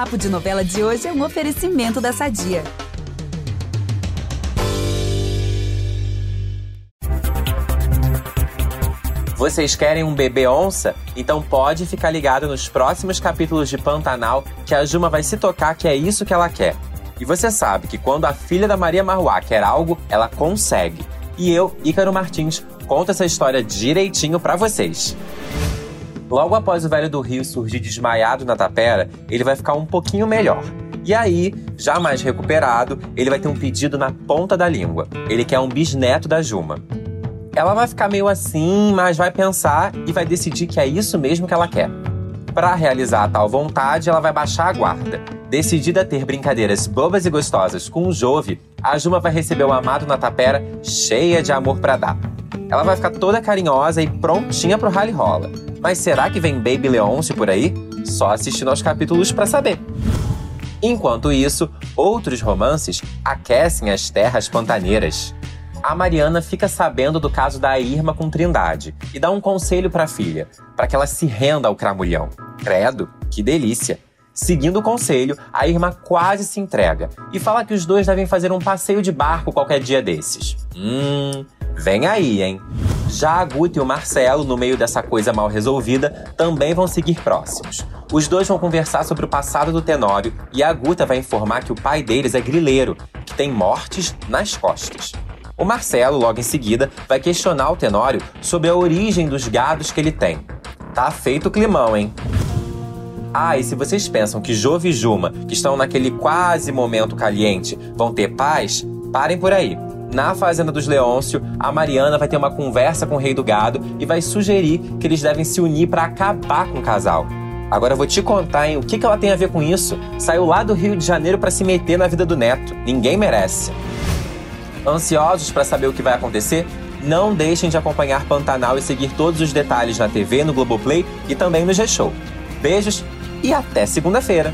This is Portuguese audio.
Papo de Novela de hoje é um oferecimento da Sadia. Vocês querem um bebê onça? Então pode ficar ligado nos próximos capítulos de Pantanal que a Juma vai se tocar que é isso que ela quer. E você sabe que quando a filha da Maria Marruá quer algo, ela consegue. E eu, Ícaro Martins, conto essa história direitinho para vocês. Logo após o velho do Rio surgir desmaiado na tapera, ele vai ficar um pouquinho melhor. E aí, já mais recuperado, ele vai ter um pedido na ponta da língua. Ele quer um bisneto da Juma. Ela vai ficar meio assim, mas vai pensar e vai decidir que é isso mesmo que ela quer. Para realizar a tal vontade, ela vai baixar a guarda. Decidida a ter brincadeiras bobas e gostosas com o Jove, a Juma vai receber o amado na tapera cheia de amor para dar. Ela vai ficar toda carinhosa e prontinha pro rally rola. Mas será que vem Baby Leôncio por aí? Só assistindo aos capítulos para saber. Enquanto isso, outros romances aquecem as terras pantaneiras a Mariana fica sabendo do caso da Irma com Trindade e dá um conselho para a filha, para que ela se renda ao cramulhão. Credo, que delícia! Seguindo o conselho, a Irma quase se entrega e fala que os dois devem fazer um passeio de barco qualquer dia desses. Hum, vem aí, hein? Já a Guta e o Marcelo, no meio dessa coisa mal resolvida, também vão seguir próximos. Os dois vão conversar sobre o passado do Tenório e a Guta vai informar que o pai deles é grileiro, que tem mortes nas costas. O Marcelo, logo em seguida, vai questionar o Tenório sobre a origem dos gados que ele tem. Tá feito o climão, hein? Ah, e se vocês pensam que Jove e Juma, que estão naquele quase momento caliente, vão ter paz, parem por aí. Na Fazenda dos Leôncio, a Mariana vai ter uma conversa com o Rei do Gado e vai sugerir que eles devem se unir para acabar com o casal. Agora eu vou te contar, hein, o que, que ela tem a ver com isso? Saiu lá do Rio de Janeiro para se meter na vida do neto. Ninguém merece. Ansiosos para saber o que vai acontecer? Não deixem de acompanhar Pantanal e seguir todos os detalhes na TV, no Globoplay e também no G-Show. Beijos e até segunda-feira!